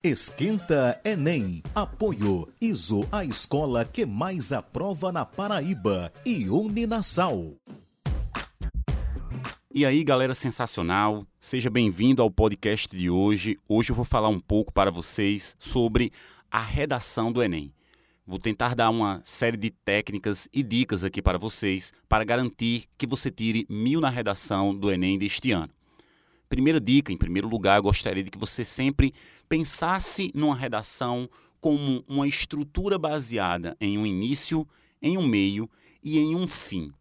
Esquenta Enem. Apoio ISO, a escola que mais aprova na Paraíba. E Uninasal. E aí, galera sensacional, seja bem-vindo ao podcast de hoje. Hoje eu vou falar um pouco para vocês sobre a redação do Enem. Vou tentar dar uma série de técnicas e dicas aqui para vocês para garantir que você tire mil na redação do Enem deste ano. Primeira dica, em primeiro lugar, eu gostaria de que você sempre pensasse numa redação como uma estrutura baseada em um início, em um meio e em um fim.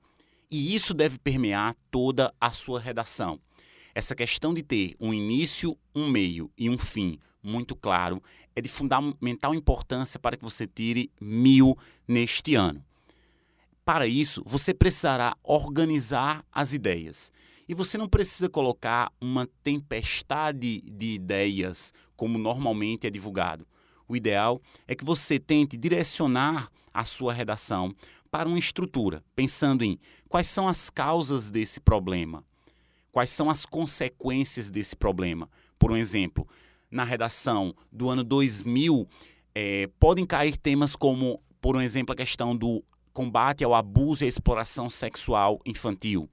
E isso deve permear toda a sua redação. Essa questão de ter um início, um meio e um fim muito claro é de fundamental importância para que você tire mil neste ano. Para isso, você precisará organizar as ideias. E você não precisa colocar uma tempestade de ideias, como normalmente é divulgado. O ideal é que você tente direcionar a sua redação para uma estrutura, pensando em quais são as causas desse problema, quais são as consequências desse problema. Por um exemplo, na redação do ano 2000, é, podem cair temas como, por um exemplo, a questão do combate ao abuso e à exploração sexual infantil.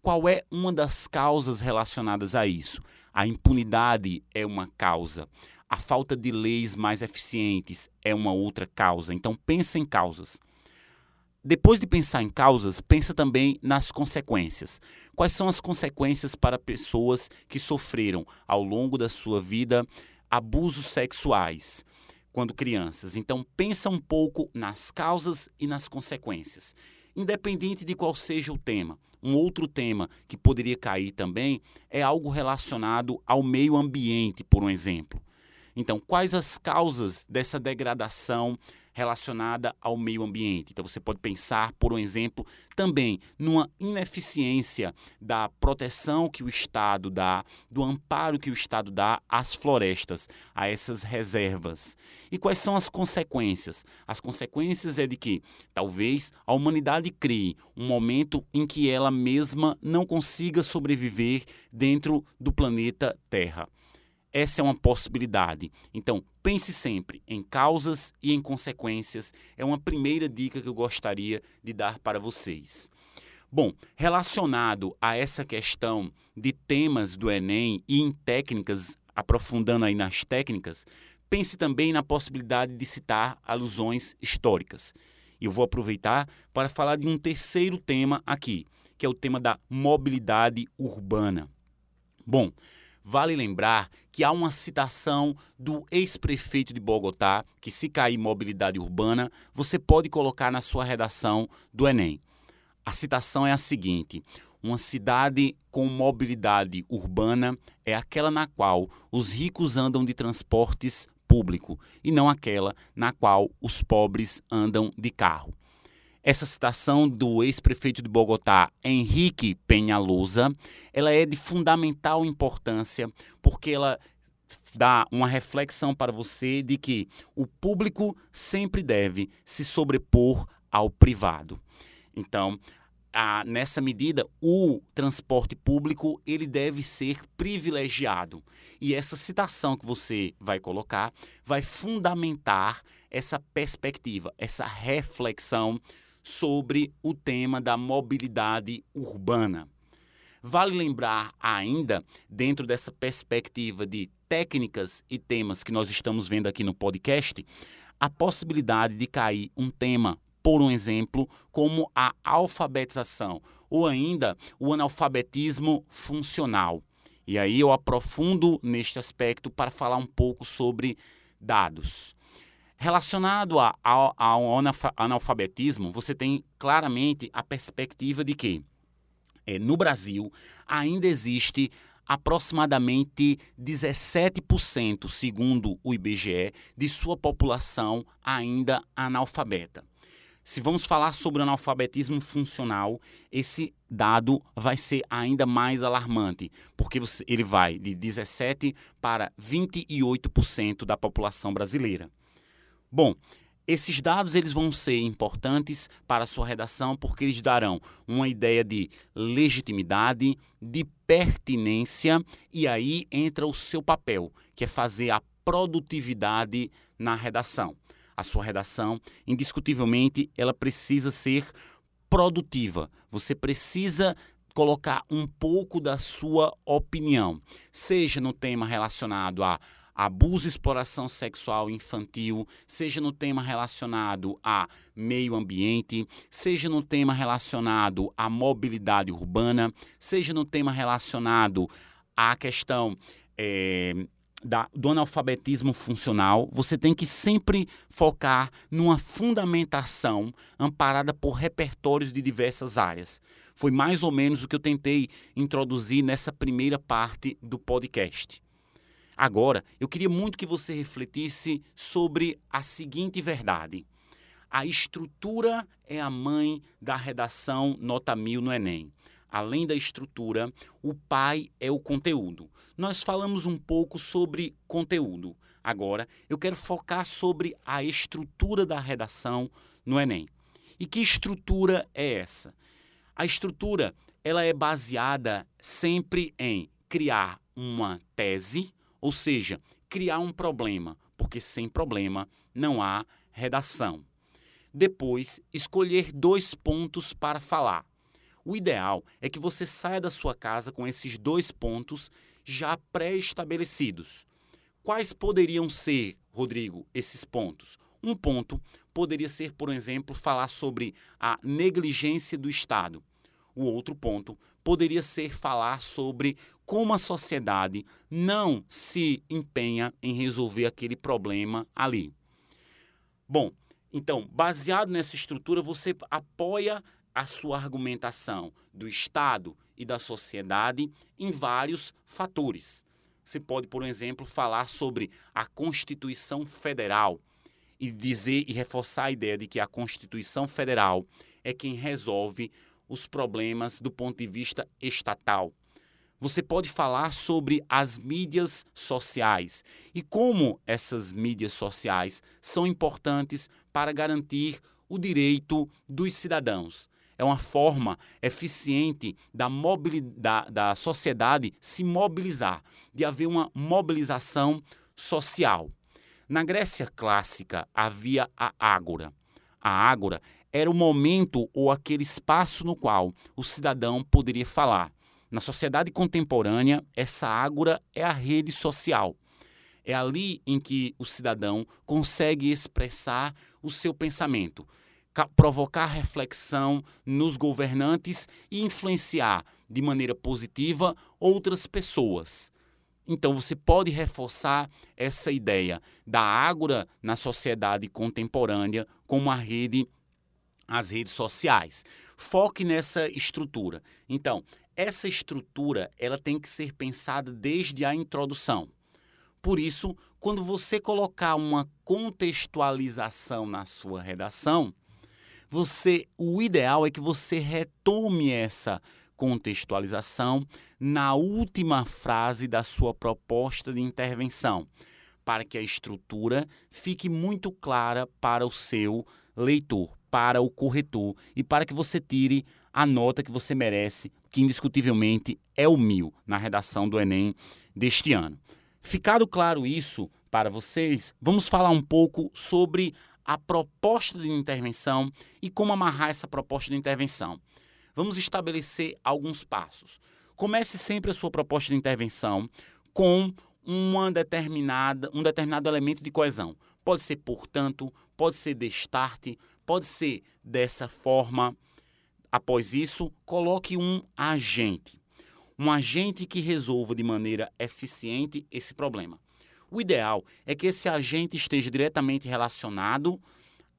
Qual é uma das causas relacionadas a isso? A impunidade é uma causa. A falta de leis mais eficientes é uma outra causa. Então pensa em causas. Depois de pensar em causas, pensa também nas consequências. Quais são as consequências para pessoas que sofreram ao longo da sua vida abusos sexuais quando crianças? Então pensa um pouco nas causas e nas consequências independente de qual seja o tema. Um outro tema que poderia cair também é algo relacionado ao meio ambiente, por um exemplo. Então, quais as causas dessa degradação relacionada ao meio ambiente. Então você pode pensar, por um exemplo, também numa ineficiência da proteção que o Estado dá, do amparo que o Estado dá às florestas, a essas reservas. E quais são as consequências? As consequências é de que talvez a humanidade crie um momento em que ela mesma não consiga sobreviver dentro do planeta Terra. Essa é uma possibilidade. Então, pense sempre em causas e em consequências. É uma primeira dica que eu gostaria de dar para vocês. Bom, relacionado a essa questão de temas do Enem e em técnicas, aprofundando aí nas técnicas, pense também na possibilidade de citar alusões históricas. E eu vou aproveitar para falar de um terceiro tema aqui, que é o tema da mobilidade urbana. Bom, Vale lembrar que há uma citação do ex-prefeito de Bogotá, que se cair mobilidade urbana, você pode colocar na sua redação do Enem. A citação é a seguinte: uma cidade com mobilidade urbana é aquela na qual os ricos andam de transportes público e não aquela na qual os pobres andam de carro. Essa citação do ex-prefeito de Bogotá, Henrique Penhalosa, ela é de fundamental importância porque ela dá uma reflexão para você de que o público sempre deve se sobrepor ao privado. Então, a, nessa medida, o transporte público ele deve ser privilegiado. E essa citação que você vai colocar vai fundamentar essa perspectiva, essa reflexão sobre o tema da mobilidade urbana. Vale lembrar ainda, dentro dessa perspectiva de técnicas e temas que nós estamos vendo aqui no podcast, a possibilidade de cair um tema, por um exemplo, como a alfabetização ou ainda o analfabetismo funcional. E aí eu aprofundo neste aspecto para falar um pouco sobre dados. Relacionado a, ao, ao analfabetismo, você tem claramente a perspectiva de que é, no Brasil ainda existe aproximadamente 17%, segundo o IBGE, de sua população ainda analfabeta. Se vamos falar sobre analfabetismo funcional, esse dado vai ser ainda mais alarmante, porque ele vai de 17 para 28% da população brasileira. Bom, esses dados eles vão ser importantes para a sua redação porque eles darão uma ideia de legitimidade, de pertinência e aí entra o seu papel, que é fazer a produtividade na redação. A sua redação, indiscutivelmente, ela precisa ser produtiva. Você precisa colocar um pouco da sua opinião, seja no tema relacionado a abuso e exploração sexual infantil, seja no tema relacionado a meio ambiente, seja no tema relacionado à mobilidade urbana, seja no tema relacionado à questão é, da, do analfabetismo funcional, você tem que sempre focar numa fundamentação amparada por repertórios de diversas áreas. Foi mais ou menos o que eu tentei introduzir nessa primeira parte do podcast. Agora, eu queria muito que você refletisse sobre a seguinte verdade. A estrutura é a mãe da redação nota mil no Enem. Além da estrutura, o pai é o conteúdo. Nós falamos um pouco sobre conteúdo. Agora, eu quero focar sobre a estrutura da redação no Enem. E que estrutura é essa? A estrutura, ela é baseada sempre em criar uma tese, ou seja, criar um problema, porque sem problema não há redação. Depois, escolher dois pontos para falar. O ideal é que você saia da sua casa com esses dois pontos já pré-estabelecidos. Quais poderiam ser, Rodrigo, esses pontos? Um ponto poderia ser, por exemplo, falar sobre a negligência do Estado. O outro ponto poderia ser falar sobre como a sociedade não se empenha em resolver aquele problema ali. Bom, então, baseado nessa estrutura, você apoia a sua argumentação do Estado e da sociedade em vários fatores. Você pode, por exemplo, falar sobre a Constituição Federal e dizer e reforçar a ideia de que a Constituição Federal é quem resolve os problemas do ponto de vista estatal. Você pode falar sobre as mídias sociais e como essas mídias sociais são importantes para garantir o direito dos cidadãos. É uma forma eficiente da, da, da sociedade se mobilizar, de haver uma mobilização social. Na Grécia clássica havia a ágora. A ágora era o momento ou aquele espaço no qual o cidadão poderia falar. Na sociedade contemporânea, essa ágora é a rede social. É ali em que o cidadão consegue expressar o seu pensamento, provocar reflexão nos governantes e influenciar de maneira positiva outras pessoas. Então você pode reforçar essa ideia da ágora na sociedade contemporânea como a rede as redes sociais. Foque nessa estrutura. Então, essa estrutura ela tem que ser pensada desde a introdução. Por isso, quando você colocar uma contextualização na sua redação, você, o ideal é que você retome essa contextualização na última frase da sua proposta de intervenção, para que a estrutura fique muito clara para o seu leitor para o corretor e para que você tire a nota que você merece, que indiscutivelmente é o mil na redação do Enem deste ano. Ficado claro isso para vocês, vamos falar um pouco sobre a proposta de intervenção e como amarrar essa proposta de intervenção. Vamos estabelecer alguns passos. Comece sempre a sua proposta de intervenção com uma determinada, um determinado elemento de coesão. Pode ser, portanto, pode ser destarte, pode ser dessa forma. Após isso, coloque um agente. Um agente que resolva de maneira eficiente esse problema. O ideal é que esse agente esteja diretamente relacionado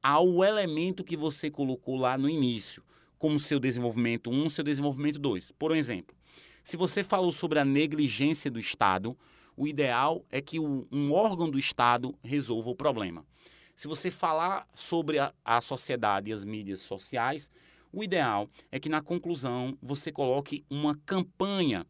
ao elemento que você colocou lá no início, como seu desenvolvimento 1, seu desenvolvimento 2. Por exemplo, se você falou sobre a negligência do Estado, o ideal é que um órgão do Estado resolva o problema. Se você falar sobre a, sociedade e as mídias sociais, o ideal é que na conclusão você coloque uma campanha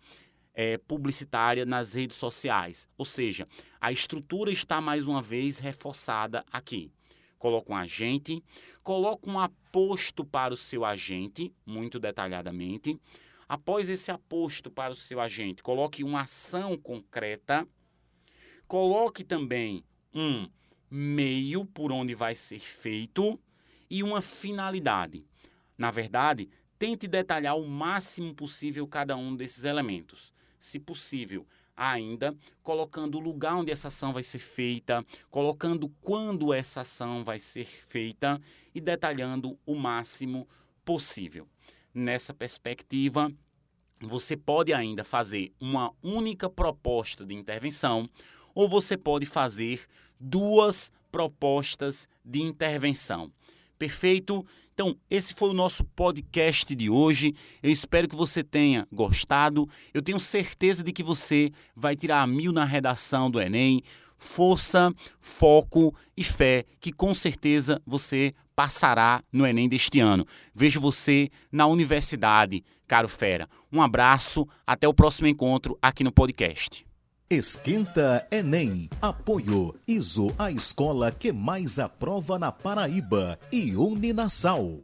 é, publicitária nas redes sociais. Ou seja, a estrutura está mais uma vez reforçada aqui. Coloca um agente, coloca um aposto para o seu agente, muito detalhadamente. Após esse aposto para o seu agente, coloque uma ação concreta. Coloque também um meio por onde vai ser feito e uma finalidade. Na verdade, tente detalhar o máximo possível cada um desses elementos. Se possível, ainda colocando o lugar onde essa ação vai ser feita, colocando quando essa ação vai ser feita e detalhando o máximo possível. Nessa perspectiva, você pode ainda fazer uma única proposta de intervenção ou você pode fazer duas propostas de intervenção. Perfeito? Então, esse foi o nosso podcast de hoje. Eu espero que você tenha gostado. Eu tenho certeza de que você vai tirar mil na redação do Enem. Força, foco e fé, que com certeza você passará no Enem deste ano. Vejo você na universidade, caro fera. Um abraço, até o próximo encontro aqui no podcast. Esquenta Enem. Apoio ISO, a escola que mais aprova na Paraíba. E Uninasal.